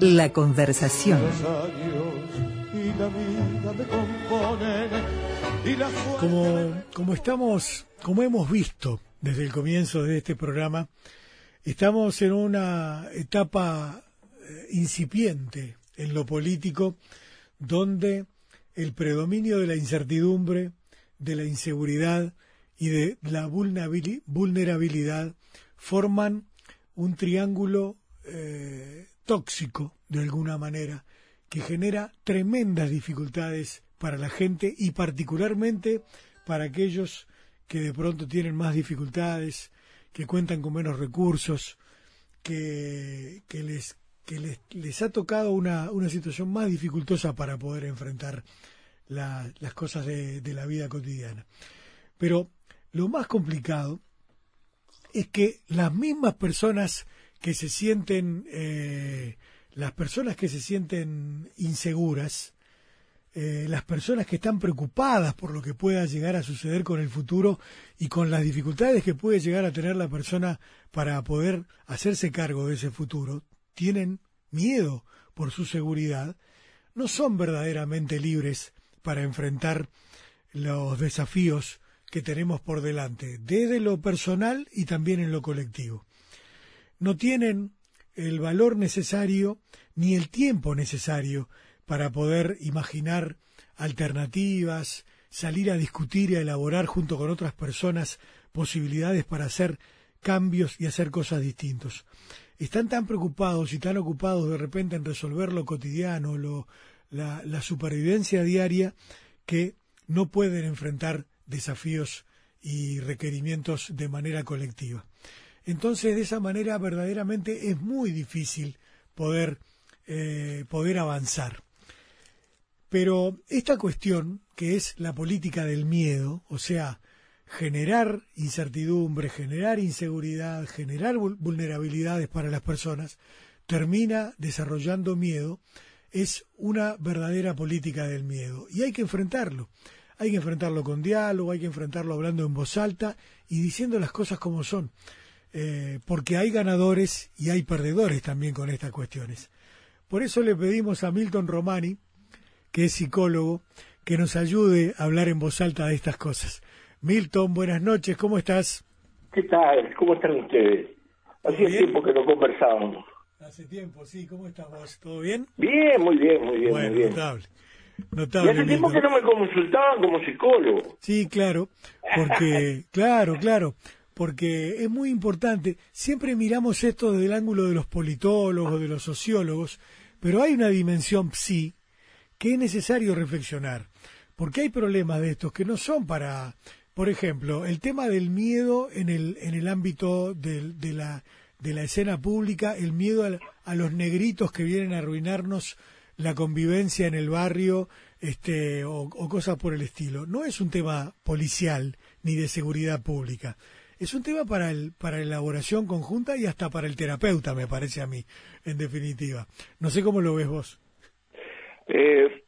La conversación. Como, estamos, como hemos visto desde el comienzo de este programa, estamos en una etapa eh, incipiente en lo político donde el predominio de la incertidumbre, de la inseguridad y de la vulnerabilidad forman un triángulo eh, tóxico, de alguna manera, que genera tremendas dificultades para la gente y particularmente para aquellos que de pronto tienen más dificultades, que cuentan con menos recursos, que, que les que les, les, ha tocado una, una, situación más dificultosa para poder enfrentar las cosas de, de, la vida cotidiana. Pero lo más complicado es que las mismas personas que se sienten, eh, las personas que se sienten inseguras, eh, las personas que están preocupadas por lo que pueda llegar a suceder con el futuro y con las dificultades que puede llegar a tener la persona para poder hacerse cargo de ese futuro, tienen miedo por su seguridad, no son verdaderamente libres para enfrentar los desafíos que tenemos por delante, desde lo personal y también en lo colectivo. No tienen el valor necesario ni el tiempo necesario para poder imaginar alternativas, salir a discutir y a elaborar junto con otras personas posibilidades para hacer cambios y hacer cosas distintas. Están tan preocupados y tan ocupados de repente en resolver lo cotidiano, lo, la, la supervivencia diaria, que no pueden enfrentar desafíos y requerimientos de manera colectiva. Entonces, de esa manera, verdaderamente es muy difícil poder, eh, poder avanzar. Pero esta cuestión, que es la política del miedo, o sea, generar incertidumbre, generar inseguridad, generar vulnerabilidades para las personas, termina desarrollando miedo, es una verdadera política del miedo. Y hay que enfrentarlo. Hay que enfrentarlo con diálogo, hay que enfrentarlo hablando en voz alta y diciendo las cosas como son. Eh, porque hay ganadores y hay perdedores también con estas cuestiones. Por eso le pedimos a Milton Romani, que es psicólogo, que nos ayude a hablar en voz alta de estas cosas. Milton, buenas noches, ¿cómo estás? ¿Qué tal? ¿Cómo están ustedes? Hacía tiempo que no conversábamos. Hace tiempo, sí. ¿Cómo estás vos? ¿Todo bien? Bien, muy bien, muy bien. Bueno, muy bien. notable. Notable, y hace tiempo que no me consultaban como psicólogo. Sí, claro, porque, claro, claro, porque es muy importante. Siempre miramos esto desde el ángulo de los politólogos, de los sociólogos, pero hay una dimensión psi que es necesario reflexionar, porque hay problemas de estos que no son para, por ejemplo, el tema del miedo en el, en el ámbito de, de la de la escena pública, el miedo a, a, los negritos que vienen a arruinarnos la convivencia en el barrio este, o, o, cosas por el estilo. No es un tema policial ni de seguridad pública. Es un tema para, el, para elaboración conjunta y hasta para el terapeuta, me parece a mí, en definitiva. No sé cómo lo ves vos. Eh,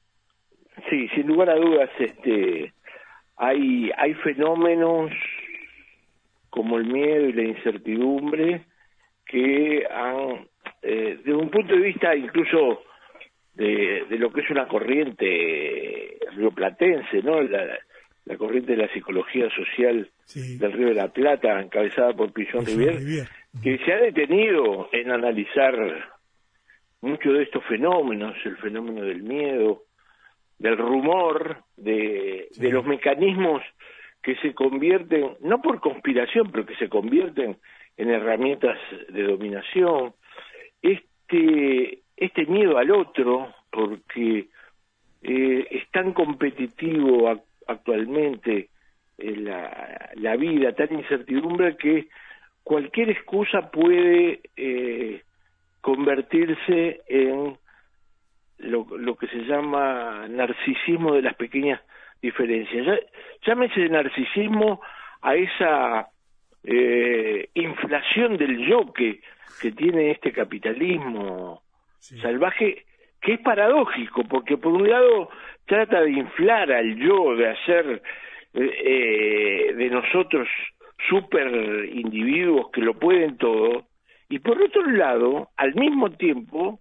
sí, sin lugar a dudas, este, hay, hay fenómenos como el miedo y la incertidumbre que han, eh, desde un punto de vista incluso de, de lo que es una corriente rioplatense, ¿no? La, la corriente de la psicología social sí. del Río de la Plata, encabezada por Pillon Rivier, Rivier, que se ha detenido en analizar muchos de estos fenómenos, el fenómeno del miedo, del rumor, de, Sí. de los mecanismos que se convierten, no por conspiración, pero que se convierten en herramientas de dominación, este, este miedo al otro, porque eh, es tan competitivo actualmente eh, la, la vida, tan incertidumbre que cualquier excusa puede eh, convertirse en lo, lo que se llama narcisismo de las pequeñas diferencias. Ya- llámese narcisismo a esa eh, inflación del yo que, que tiene este capitalismo Sí. salvaje, que es paradójico, porque por un lado trata de inflar al yo, de hacer eh, eh, de nosotros super individuos que lo pueden todo, y por otro lado, al mismo tiempo,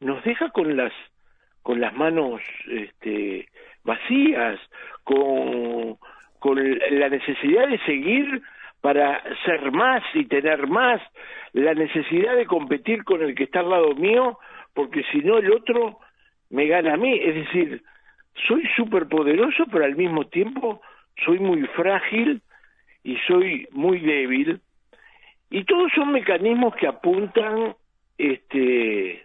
nos deja con las con las manos este, vacías, con, con la necesidad de seguir para ser más y tener más, la necesidad de competir con el que está al lado mío, porque si no el otro me gana a mí. Es decir, soy súper poderoso, pero al mismo tiempo soy muy frágil y soy muy débil. Y todos son mecanismos que apuntan este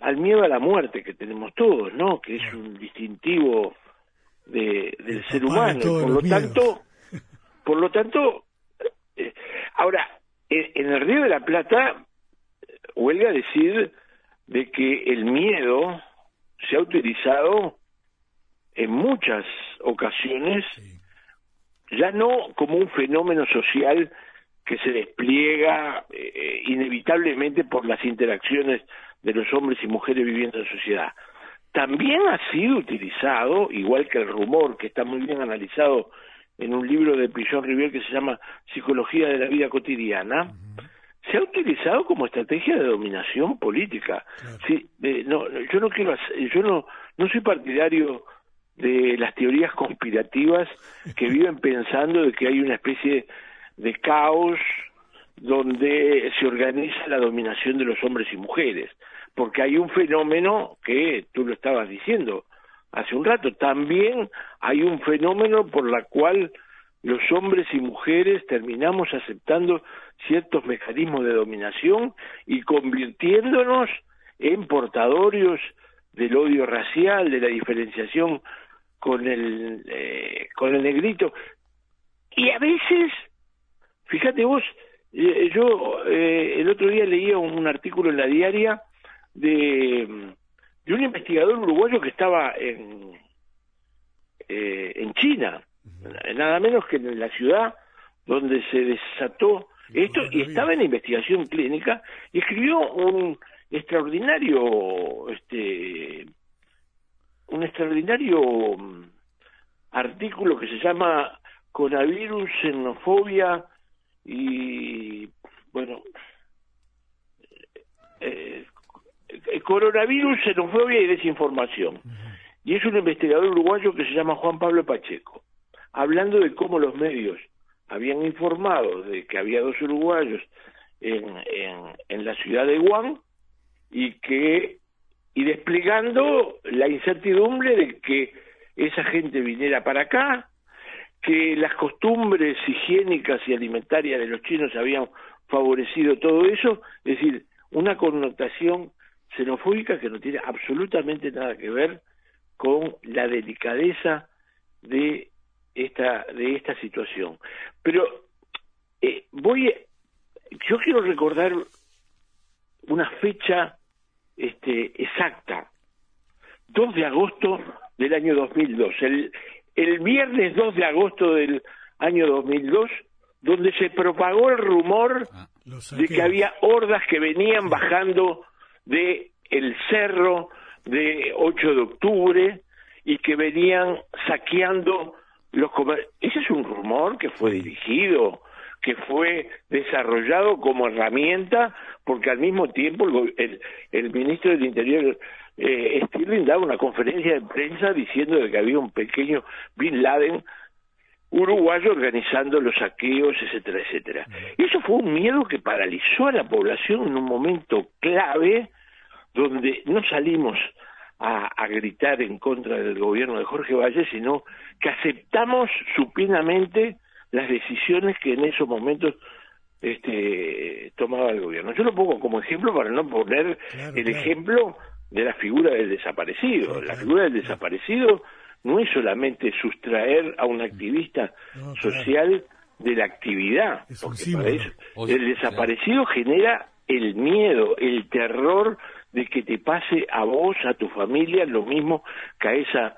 al miedo a la muerte que tenemos todos, ¿no? Que es un distintivo de, del ser humano. por lo tanto, por lo tanto, eh, ahora en el Río de la Plata huelga decir de que el miedo se ha utilizado en muchas ocasiones ya no como un fenómeno social que se despliega eh, inevitablemente por las interacciones de los hombres y mujeres viviendo en sociedad. También ha sido utilizado, igual que el rumor, que está muy bien analizado en un libro de Pillon Rivier que se llama Psicología de la Vida Cotidiana, se ha utilizado como estrategia de dominación política. Sí, no, yo no quiero, yo no, no soy partidario de las teorías conspirativas que viven pensando de que hay una especie de caos donde se organiza la dominación de los hombres y mujeres, porque hay un fenómeno que tú lo estabas diciendo hace un rato, también hay un fenómeno por la cual los hombres y mujeres terminamos aceptando ciertos mecanismos de dominación y convirtiéndonos en portadores del odio racial, de la diferenciación con el eh, con el negrito. Y a veces fíjate vos eh, yo eh, el otro día leía un, artículo en la diaria de de un investigador uruguayo que estaba en en China nada menos que en la ciudad donde se desató esto y estaba en investigación clínica y escribió un extraordinario este un extraordinario mm, artículo que se llama Coronavirus, Xenofobia y, bueno, eh, eh, Coronavirus, Xenofobia y Desinformación. Y es un investigador uruguayo que se llama Juan Pablo Pacheco, hablando de cómo los medios habían informado de que había dos uruguayos en, en, la ciudad de Guam y que y desplegando la incertidumbre de que esa gente viniera para acá, que las costumbres higiénicas y alimentarias de los chinos habían favorecido todo eso, es decir, una connotación xenofóbica que no tiene absolutamente nada que ver con la delicadeza de esta de esta situación. Pero eh, voy, yo quiero recordar una fecha este, exacta, 2 de agosto del año 2002, el, el viernes 2 de agosto del año 2002, donde se propagó el rumor ah, de que había hordas que venían bajando de el cerro de 8 de octubre y que venían saqueando los comercios. Ese es un rumor que fue dirigido que fue desarrollado como herramienta porque al mismo tiempo el, el, ministro del Interior eh, Stirling daba una conferencia de prensa diciendo que había un pequeño Bin Laden uruguayo organizando los saqueos, etcétera, etcétera. Y eso fue un miedo que paralizó a la población en un momento clave donde no salimos a, a, gritar en contra del gobierno de Jorge Valle, sino que aceptamos supinamente las decisiones que en esos momentos este, tomaba el gobierno. Yo lo pongo como ejemplo para no poner el ejemplo de la figura del desaparecido. la figura del desaparecido no es solamente sustraer a un activista social de la actividad, porque el desaparecido genera el miedo, el terror de que te pase a vos, a tu familia, lo mismo que a esa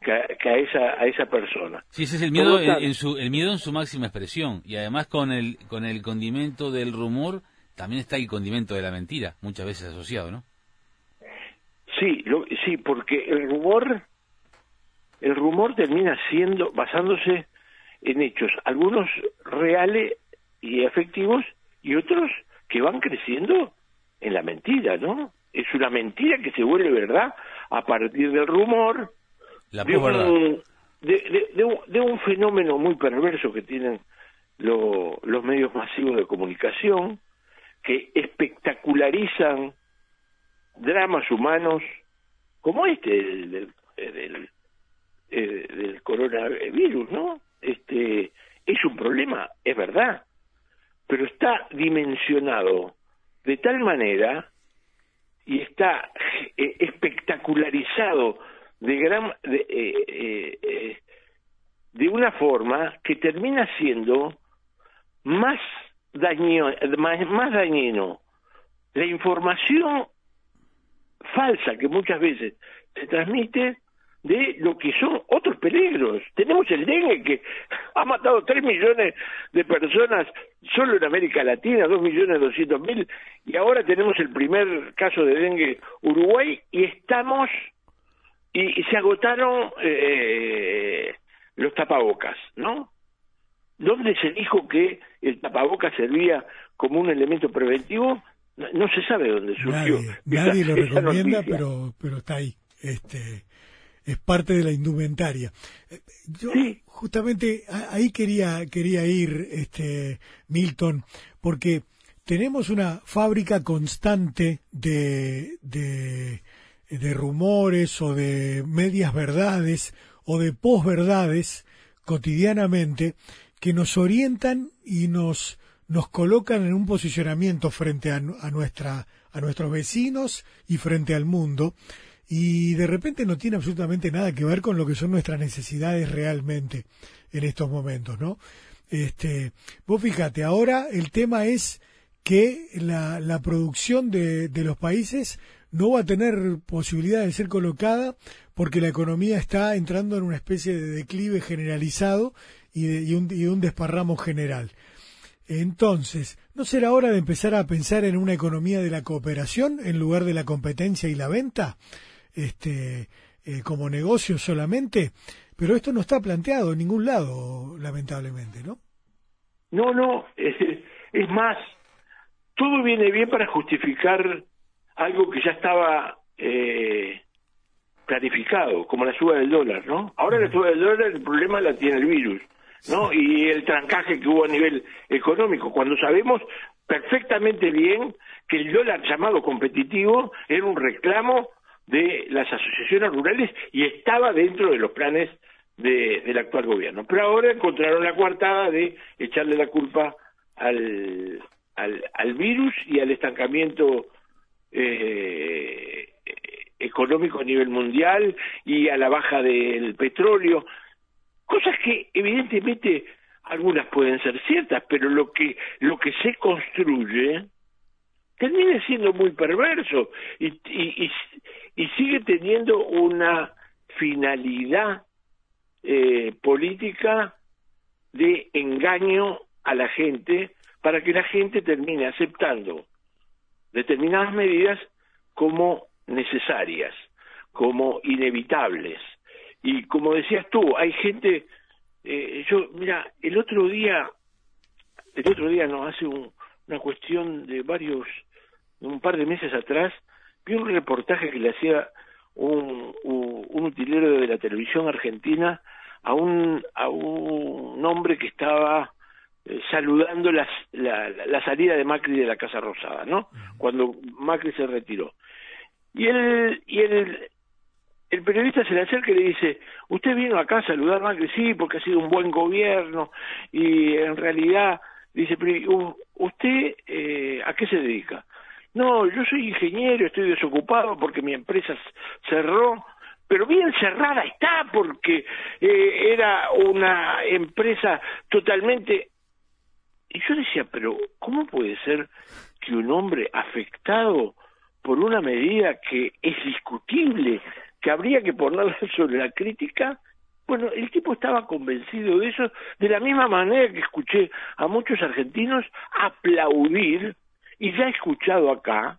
que, a, esa, a esa persona. Sí, ese es el miedo, en, su, el miedo en su máxima expresión. Y además con el, con el condimento del rumor, también está el condimento de la mentira, muchas veces asociado, ¿no? Sí, sí, porque el rumor, el rumor termina siendo, basándose en hechos, algunos reales y efectivos y otros que van creciendo en la mentira, ¿no? Es una mentira que se vuelve verdad a partir del rumor de, un, de, un, fenómeno muy perverso que tienen los medios masivos de comunicación, que espectacularizan dramas humanos como este del, del, del coronavirus, ¿no? Este es un problema, es verdad, pero está dimensionado de tal manera y está eh, espectacularizado de gran eh, eh, de, una forma que termina siendo más más, más dañino la información falsa que muchas veces se transmite de lo que son otros peligros. Tenemos el dengue que ha matado 3 millones de personas solo en América Latina, 2 millones 200 mil, y ahora tenemos el primer caso de dengue Uruguay y estamos, y, se agotaron eh, los tapabocas, ¿no? ¿Dónde se dijo que el tapabocas servía como un elemento preventivo? No, se sabe dónde surgió. Nadie, lo recomienda, pero, pero está ahí. Este, es parte de la indumentaria. Eh, yo justamente ahí quería quería ir, este Milton, porque tenemos una fábrica constante de, de, de rumores o de medias verdades o de posverdades cotidianamente que nos orientan y nos nos colocan en un posicionamiento frente a, a nuestra a nuestros vecinos y frente al mundo y de repente no tiene absolutamente nada que ver con lo que son nuestras necesidades realmente en estos momentos, ¿no? Este, vos fíjate, ahora el tema es que la, la producción de, de los países no va a tener posibilidad de ser colocada porque la economía está entrando en una especie de declive generalizado y, de, un, y un desparramo general. Entonces, ¿no será hora de empezar a pensar en una economía de la cooperación en lugar de la competencia y la venta? Este, eh, como negocio solamente, pero esto no está planteado en ningún lado, lamentablemente, ¿no? No, no, es, más, todo viene bien para justificar algo que ya estaba eh, planificado, como la suba del dólar, ¿no? Ahora la suba del dólar el problema la tiene el virus, ¿no? Y el trancaje que hubo a nivel económico, cuando sabemos perfectamente bien que el dólar llamado competitivo era un reclamo de las asociaciones rurales y estaba dentro de los planes de, del actual gobierno. Pero ahora encontraron la coartada de echarle la culpa al, al, virus y al estancamiento eh, económico a nivel mundial y a la baja del petróleo, cosas que evidentemente algunas pueden ser ciertas, pero lo que lo que se construye termina siendo muy perverso y, y, sigue teniendo una finalidad eh, política de engaño a la gente para que la gente termine aceptando determinadas medidas como necesarias, como inevitables. Y como decías tú, hay gente, eh, yo, mira, el otro día, el otro día no, hace una cuestión de varios, un par de meses atrás, vi un reportaje que le hacía un, un, utilero de la televisión argentina a un, a un hombre que estaba eh, saludando las, la, la, salida de Macri de la Casa Rosada, ¿no? Cuando Macri se retiró. Y el, y el, el periodista se le acerca y le dice, ¿usted vino acá a saludar a Macri? Sí, porque ha sido un buen gobierno y en realidad, dice, ¿usted eh, a qué se dedica? No, yo soy ingeniero, estoy desocupado porque mi empresa cerró, pero bien cerrada está porque eh, era una empresa totalmente... Y yo decía, pero ¿cómo puede ser que un hombre afectado por una medida que es discutible, que habría que ponerla sobre la crítica, bueno, el tipo estaba convencido de eso, de la misma manera que escuché a muchos argentinos aplaudir y ya he escuchado acá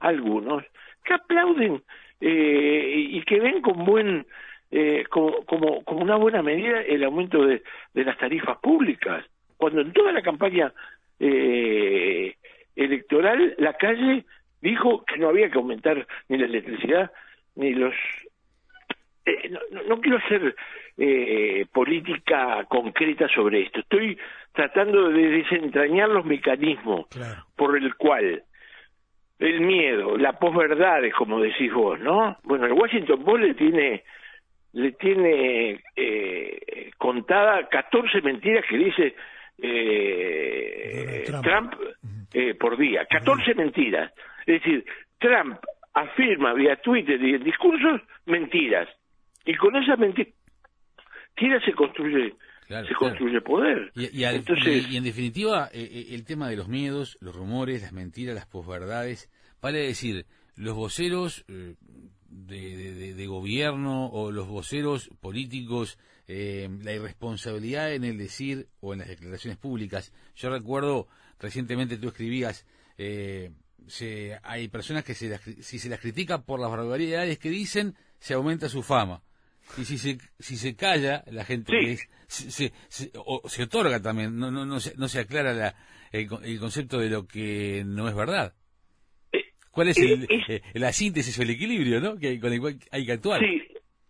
algunos que aplauden eh, y que ven con buen eh, como, como, como una buena medida el aumento de, de las tarifas públicas cuando en toda la campaña eh, electoral la calle dijo que no había que aumentar ni la electricidad ni los eh, no, quiero hacer eh, política concreta sobre esto. Estoy tratando de desentrañar los mecanismos por el cual el miedo, la posverdad, como decís vos, ¿no? Bueno, el Washington Post le tiene le tiene eh, contada 14 mentiras que dice eh, Trump, por día, 14 mentiras. Es decir, Trump afirma vía Twitter y en discursos mentiras. Y con esa mentira se construye se construye poder. Y, Entonces, y, en definitiva, eh, eh, el tema de los miedos, los rumores, las mentiras, las posverdades, vale decir, los voceros eh, de, gobierno o los voceros políticos, la irresponsabilidad en el decir o en las declaraciones públicas. Yo recuerdo, recientemente tú escribías, se, hay personas que se si se las critica por las barbaridades que dicen, se aumenta su fama. Y si se, si se calla, la gente se, se, otorga también, no, no, no, se, no se aclara la, el, concepto de lo que no es verdad. Eh, ¿Cuál es, el, eh, la síntesis o el equilibrio ¿no? que, con el cual hay que actuar? Sí,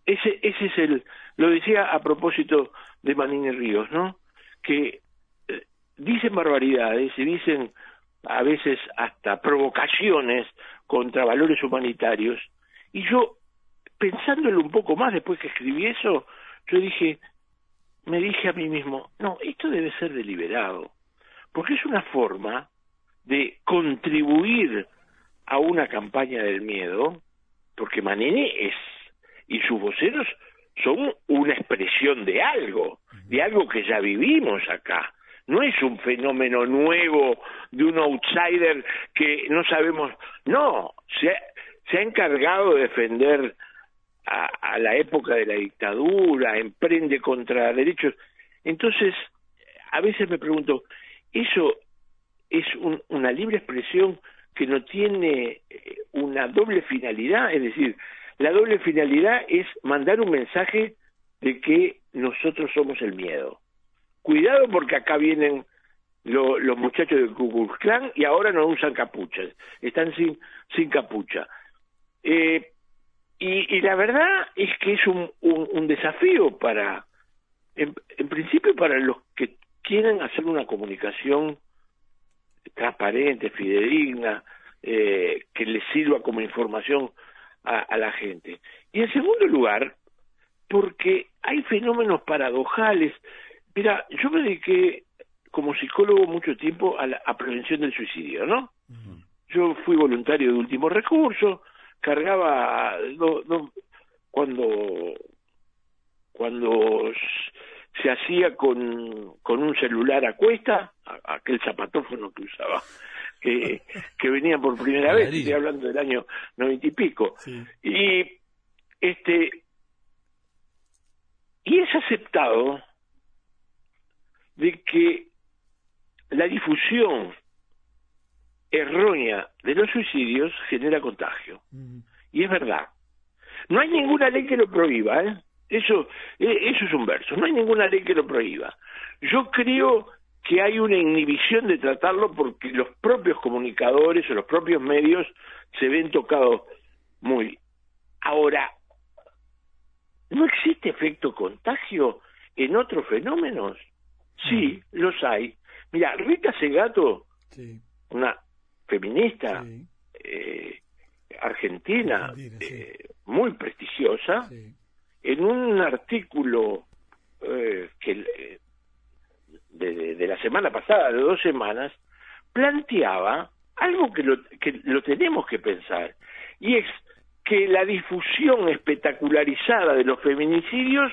ese, ese es el. Lo decía a propósito de Manini Ríos, ¿no? Que eh, dicen barbaridades y dicen a veces hasta provocaciones contra valores humanitarios. Y yo, pensándolo un poco más después que escribí eso, yo dije, me dije a mí mismo, no, esto debe ser deliberado, porque es una forma de contribuir a una campaña del miedo, porque Manini es, y sus voceros son una expresión de algo, de algo que ya vivimos acá. No es un fenómeno nuevo de un outsider que no sabemos, no, se, se ha encargado de defender a, la época de la dictadura, emprende contra derechos. Entonces, a veces me pregunto, ¿eso es una libre expresión que no tiene eh, una doble finalidad? Es decir, la doble finalidad es mandar un mensaje de que nosotros somos el miedo cuidado porque acá vienen los muchachos del Ku Klux y ahora no usan capuchas, están sin, sin capucha. Eh, y, la verdad es que es un, un, desafío para, en, principio para los que quieren hacer una comunicación transparente, fidedigna, eh, que les sirva como información a, a la gente. Y en segundo lugar, porque hay fenómenos paradojales Mira, yo me dediqué como psicólogo mucho tiempo a la prevención del suicidio, ¿no? Yo fui voluntario de último recurso, cargaba cuando cuando se hacía con, con un celular a cuesta, aquel zapatófono que usaba, que, que venía por primera vez, estoy hablando del año noventa y pico. Y este y es aceptado de que la difusión errónea de los suicidios genera contagio. Y es verdad. No hay ninguna ley que lo prohíba, ¿eh? Eso, e, eso es un verso. No hay ninguna ley que lo prohíba. Yo creo que hay una inhibición de tratarlo porque los propios comunicadores o los propios medios se ven tocados muy. Ahora, ¿no existe efecto contagio en otros fenómenos? Sí, los hay. Mira, Rita Segato, una feminista eh, argentina, eh, muy prestigiosa, en un artículo eh, que de, de, la semana pasada, de dos semanas, planteaba algo que lo, que lo tenemos que pensar, y es que la difusión espectacularizada de los feminicidios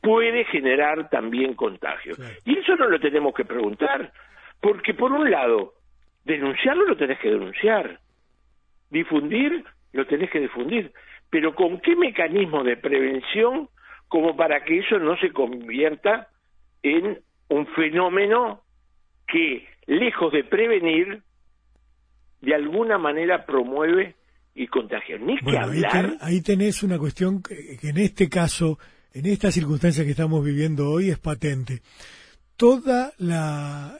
puede generar también contagio. Y eso no lo tenemos que preguntar, porque por un lado, denunciarlo lo tenés que denunciar, difundir lo tenés que difundir, pero ¿con qué mecanismo de prevención como para que eso no se convierta en un fenómeno que, lejos de prevenir, de alguna manera promueve y contagia. Ni que hablar. Ahí, tenés una cuestión que en este caso en estas circunstancias que estamos viviendo hoy es patente. Toda la,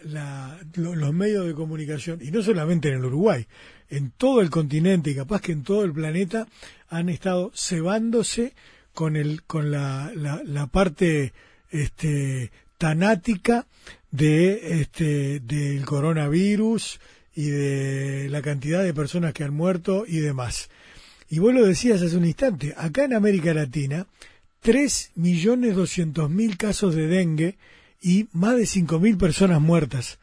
los medios de comunicación, y no solamente en el Uruguay, en todo el continente y capaz que en todo el planeta han estado cebándose con el con la, la, parte este tanática de este del coronavirus y de la cantidad de personas que han muerto y demás. Y vos lo decías hace un instante, acá en América Latina, 3.200.000 casos de dengue y más de 5.000 personas muertas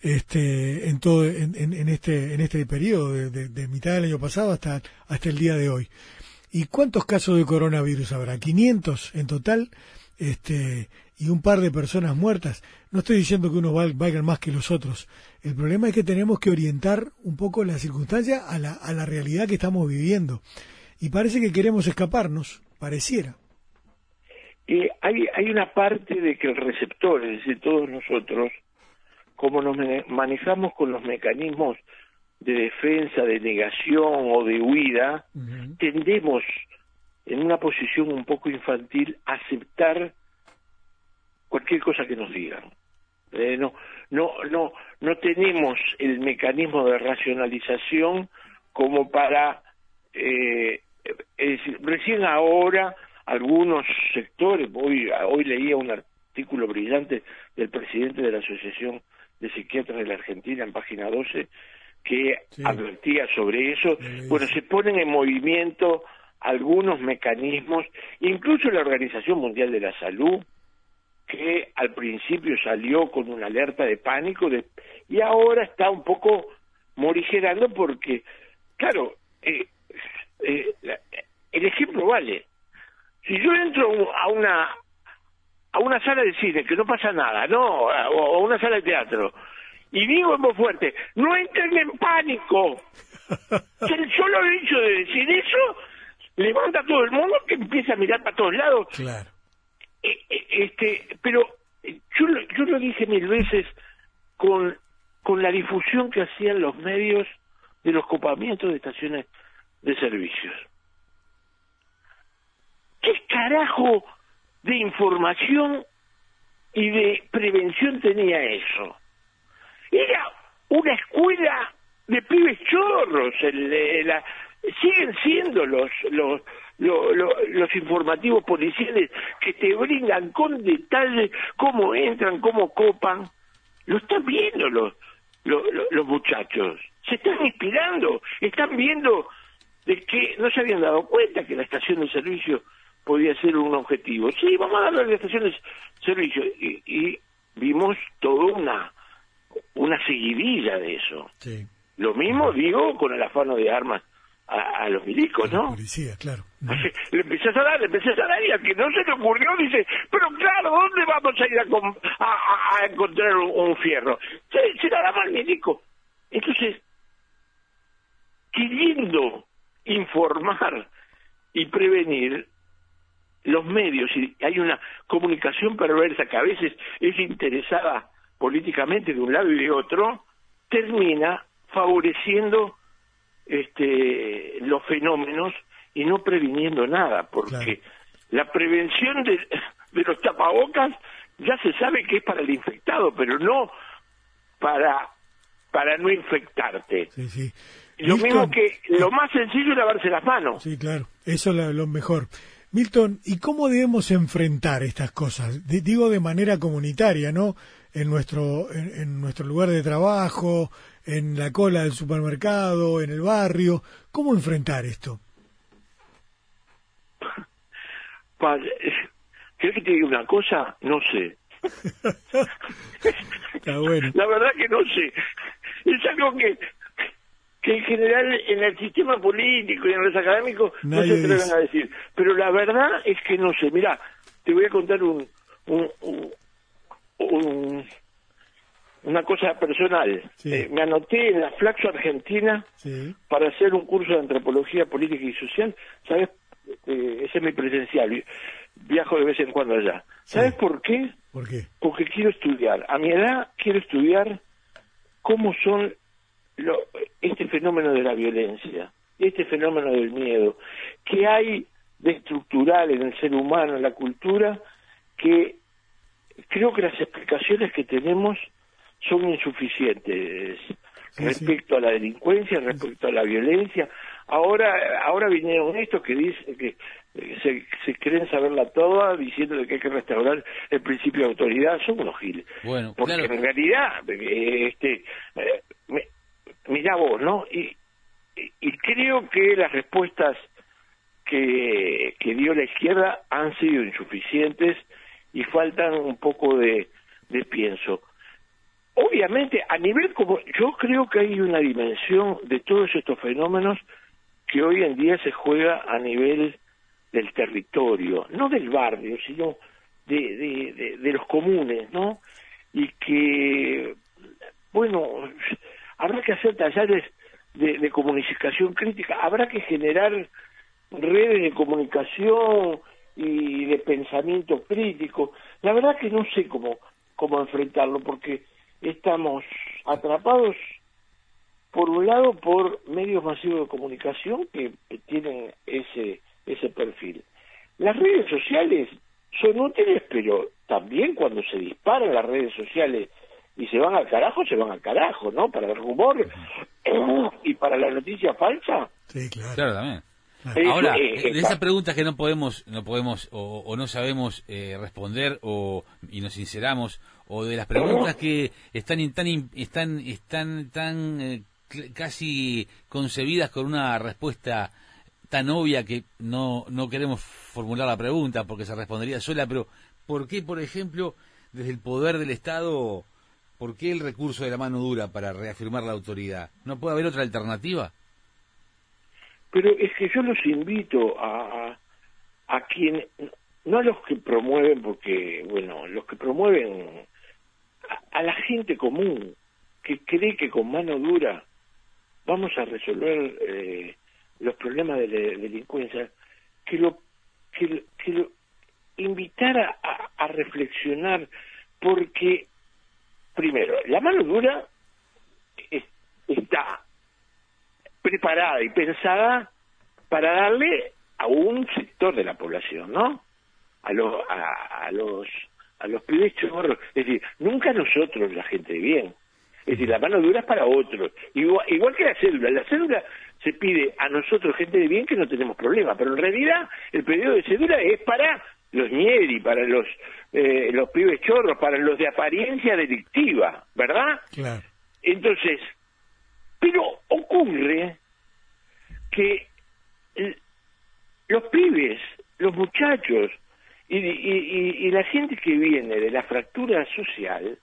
este, en todo en, en, este en este periodo de, de, mitad del año pasado hasta hasta el día de hoy. Y cuántos casos de coronavirus habrá 500 en total este y un par de personas muertas. No estoy diciendo que unos valgan más que los otros. El problema es que tenemos que orientar un poco la circunstancia a la, a la realidad que estamos viviendo. Y parece que queremos escaparnos pareciera y hay hay una parte de que el receptor es decir todos nosotros como nos manejamos con los mecanismos de defensa, de negación o de huida, tendemos en una posición un poco infantil a aceptar cualquier cosa que nos digan. Eh, no, no, no, no tenemos el mecanismo de racionalización como para, eh, recién ahora algunos sectores, hoy, hoy leía un artículo brillante del presidente de la Asociación de psiquiatras de la Argentina en página 12 que advertía sobre eso. Bueno, se ponen en movimiento algunos mecanismos, incluso la Organización Mundial de la Salud, que al principio salió con una alerta de pánico y ahora está un poco morigerando porque, claro, eh, eh, el ejemplo vale. Si yo entro a una a una sala de cine, que no pasa nada, ¿no? O a una sala de teatro. Y digo en voz fuerte, no entren en pánico. el solo hecho de decir eso levanta a todo el mundo que empieza a mirar para todos lados. Claro. E, e, este, pero yo, yo lo dije mil veces con, con la difusión que hacían los medios de los copamientos de estaciones de servicios. ¿Qué carajo de información y de prevención tenía eso. Era una escuela de pibes chorros, siguen siendo los, los, los, informativos policiales que te brindan con detalle cómo entran, cómo copan. Lo están viendo los, los, los muchachos, se están inspirando, están viendo de que no se habían dado cuenta que la estación de servicio podía ser un objetivo. Sí, vamos a darle a las estaciones servicio. Y, vimos toda una, una seguidilla de eso. Sí. Lo mismo digo con el afano de armas a, los milicos, ¿no? policía, claro. Le empezás a dar, le empezás a dar y al que no se le ocurrió dice, pero claro, ¿dónde vamos a ir a, a, encontrar un, fierro? Se, se la daba al milico. Entonces, queriendo informar y prevenir, los medios y hay una comunicación perversa que a veces es interesada políticamente de un lado y de otro, termina favoreciendo este los fenómenos y no previniendo nada, porque la prevención de, de los tapabocas ya se sabe que es para el infectado, pero no para para no infectarte. Lo mismo que lo más sencillo es lavarse las manos. Sí, claro, eso es lo mejor. Milton, ¿y cómo debemos enfrentar estas cosas? digo de manera comunitaria, ¿no? En nuestro, en, nuestro lugar de trabajo, en la cola del supermercado, en el barrio. ¿Cómo enfrentar esto? ¿Quieres que te diga una cosa? No sé. bueno. La verdad que no sé. Es algo que que en general en el sistema político y en los académicos no se atreven a decir. Pero la verdad es que no sé. Mira, te voy a contar un, un, una cosa personal. Eh, me anoté en la Flaxo Argentina para hacer un curso de antropología política y social. ¿Sabes? Eh, ese es mi presencial. Viajo de vez en cuando allá. ¿Sabes por qué? ¿Por qué? Porque quiero estudiar. A mi edad quiero estudiar cómo son lo, este fenómeno de la violencia, este fenómeno del miedo, que hay de estructural en el ser humano, en la cultura, que creo que las explicaciones que tenemos son insuficientes, respecto a la delincuencia, respecto a la violencia. Ahora, ahora vinieron estos que dicen que se, se creen saberla toda diciendo que hay que restaurar el principio de autoridad, son unos giles. Bueno, Porque claro. en realidad, eh, este, eh, mirá vos, ¿no? Y, y- creo que las respuestas que, que dio la izquierda han sido insuficientes y faltan un poco de, de pienso. Obviamente, a nivel como, yo creo que hay una dimensión de todos estos fenómenos que hoy en día se juega a nivel del territorio, no del barrio, sino de, de- de los comunes, ¿no? Y que, bueno, habrá que hacer talleres de, comunicación crítica, habrá que generar redes de comunicación y de pensamiento crítico. La verdad que no sé cómo, cómo enfrentarlo, porque estamos atrapados, por un lado, por medios masivos de comunicación que tienen ese, ese perfil. Las redes sociales son útiles, pero también cuando se disparan las redes sociales y se van al carajo, se van al carajo, ¿no? Para el rumor y para la noticia falsa. Sí, claro. Claro, también. Ahora, de esas preguntas que no podemos, no podemos o, o no sabemos eh, responder o y nos sinceramos o de las preguntas que están tan están están tan eh, cl- casi concebidas con una respuesta tan obvia que no no queremos formular la pregunta porque se respondería sola, pero ¿por qué, por ejemplo, desde el poder del Estado, por qué el recurso de la mano dura para reafirmar la autoridad? ¿No puede haber otra alternativa? Pero es que yo los invito a, a, a quien, no a los que promueven, porque, bueno, los que promueven a, la gente común que cree que con mano dura vamos a resolver eh, los problemas de la delincuencia, que lo, que, que lo invitara a, a reflexionar, porque, primero, la mano dura es- está preparada y pensada para darle a un sector de la población, ¿no? A los a, a los a los pibes chorros, es decir, nunca nosotros la gente de bien. Es decir, la mano dura es para otros. Igual, igual que la cédula. La cédula se pide a nosotros, gente de bien, que no tenemos problema. Pero en realidad, el pedido de cédula es para los ñeri, para los, eh, los pibes chorros, para los de apariencia delictiva, ¿verdad? Claro. Entonces, pero ocurre que los pibes, los muchachos y, y- y- y la gente que viene de la fractura social,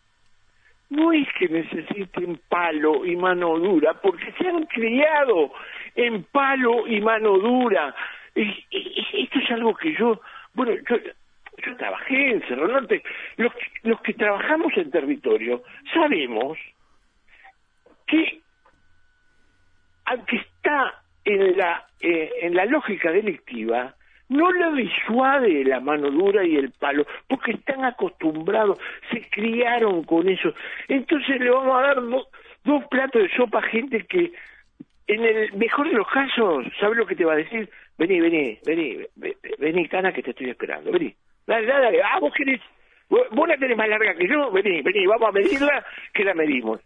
no es que necesiten palo y mano dura, porque se han criado en palo y mano dura. Y esto es algo que yo, bueno, yo, yo trabajé en Cerro Norte. Los, los que trabajamos en territorio sabemos que aunque está en la eh, en la lógica delictiva no lo disuade la mano dura y el palo porque están acostumbrados se criaron con eso entonces le vamos a dar do- dos platos de sopa a gente que en el mejor de los casos ¿sabes lo que te va a decir? vení, vení, vení ve- ve- vení cana que te estoy esperando vení, dale, dale, dale. ah, vos querés vos la tenés más larga que yo, vení, vení, vamos a medirla que la medimos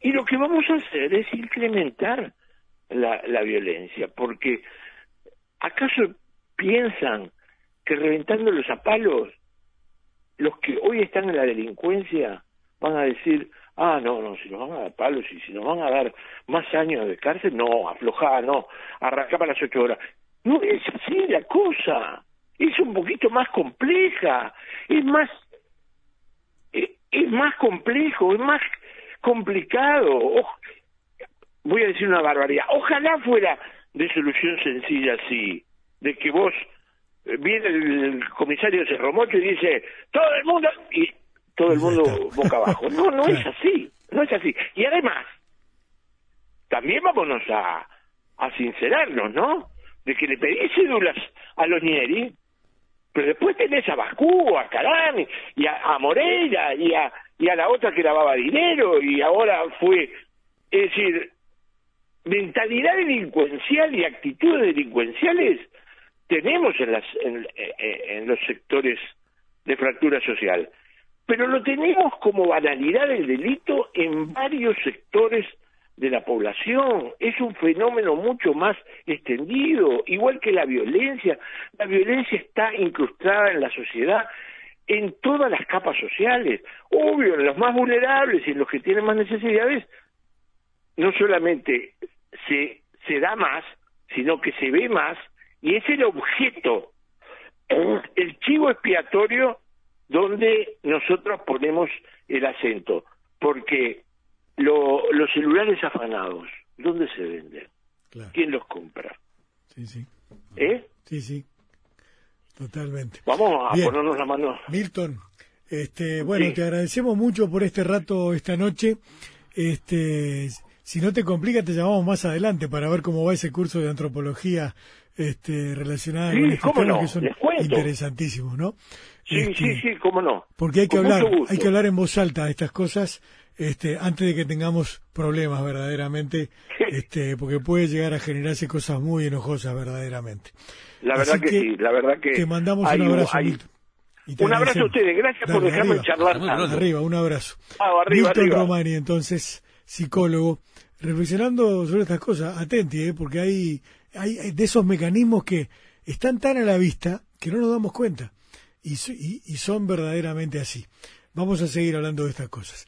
y lo que vamos a hacer es incrementar la, la violencia, porque ¿acaso piensan que reventándolos a palos, los que hoy están en la delincuencia van a decir, ah, no, no, si nos van a dar palos y si nos van a dar más años de cárcel, no, aflojá, no, arrancá para las ocho horas. No es así la cosa, es un poquito más compleja, es más eh, es más complejo, es más complicado. Voy a decir una barbaridad. Ojalá fuera de solución sencilla así, de que vos eh, viene el comisario Cerromocho y dice todo el mundo y todo el mundo boca abajo. No, no es así, no es así. Y además, también vámonos a, a sincerarnos, ¿no? De que le pedís cédulas a los Nieri, pero después tenés a Bascú, a Carán, y a, a Moreira, y a, y a la otra que lavaba dinero, y ahora fue... Es decir, mentalidad delincuencial y actitudes delincuenciales tenemos en, las, en, en- en los sectores de fractura social, pero lo tenemos como banalidad del delito en varios sectores de la población, es un fenómeno mucho más extendido, igual que la violencia. La violencia está incrustada en la sociedad en todas las capas sociales, obvio, en los más vulnerables y en los que tienen más necesidades, no solamente se, se da más, sino que se ve más, y es el objeto, el chivo expiatorio donde nosotros ponemos el acento, porque los celulares afanados, ¿dónde se venden? ¿Quién los compra? Sí, sí. ¿Eh? Sí, sí. Totalmente. Vamos a ponernos la mano. Milton, este, bueno, te agradecemos mucho por este rato esta noche. Este, si no te complica, te llamamos más adelante para ver cómo va ese curso de antropología este, relacionada con estos temas que son interesantísimos, ¿no? Sí, sí, este, sí, cómo no. Porque hay que hablar, hay que hablar en voz alta de estas cosas este, antes de que tengamos problemas verdaderamente, este, porque puede llegar a generarse cosas muy enojosas verdaderamente. La verdad que, sí, la verdad que te mandamos un abrazo. un abrazo a ustedes, gracias por dejarme charlar. Arriba, un abrazo. Ah, arriba, Milton Romani, entonces, psicólogo, reflexionando sobre estas cosas, atenti, ¿eh? porque hay, hay, de esos mecanismos que están tan a la vista que no nos damos cuenta y, y son verdaderamente así. Vamos a seguir hablando de estas cosas.